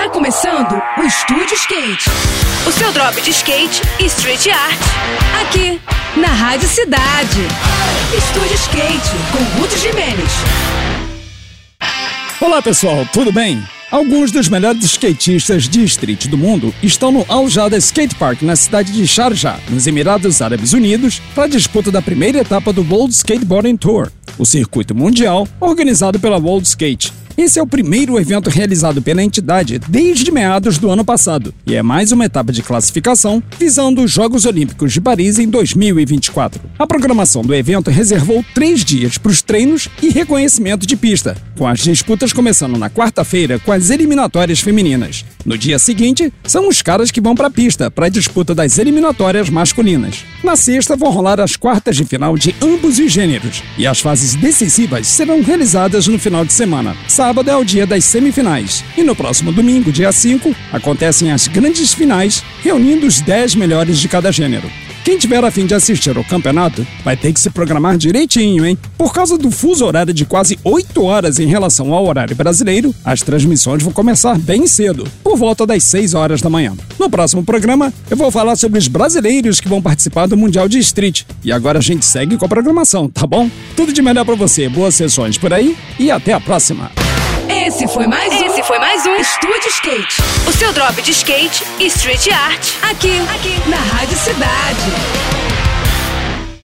Tá começando o Estúdio Skate. O seu drop de skate e street art. Aqui, na Rádio Cidade. Estúdio Skate, com Ruth Jimenez. Olá pessoal, tudo bem? Alguns dos melhores skatistas de street do mundo estão no Al Jada Skate Park na cidade de Sharjah, nos Emirados Árabes Unidos, para a disputa da primeira etapa do World Skateboarding Tour, o circuito mundial organizado pela World Skate. Esse é o primeiro evento realizado pela entidade desde meados do ano passado e é mais uma etapa de classificação visando os Jogos Olímpicos de Paris em 2024. A programação do evento reservou três dias para os treinos e reconhecimento de pista, com as disputas começando na quarta-feira com as eliminatórias femininas. No dia seguinte, são os caras que vão para a pista para a disputa das eliminatórias masculinas. Na sexta, vão rolar as quartas de final de ambos os gêneros e as fases decisivas serão realizadas no final de semana. Sábado é o dia das semifinais e no próximo domingo, dia 5, acontecem as grandes finais, reunindo os 10 melhores de cada gênero. Quem tiver a fim de assistir ao campeonato vai ter que se programar direitinho, hein? Por causa do fuso horário de quase 8 horas em relação ao horário brasileiro, as transmissões vão começar bem cedo, por volta das 6 horas da manhã. No próximo programa, eu vou falar sobre os brasileiros que vão participar do Mundial de Street. E agora a gente segue com a programação, tá bom? Tudo de melhor para você, boas sessões por aí e até a próxima. Esse foi mais um. Esse foi mais um Estúdio Skate. O seu drop de skate e street art. Aqui, aqui, na Rádio.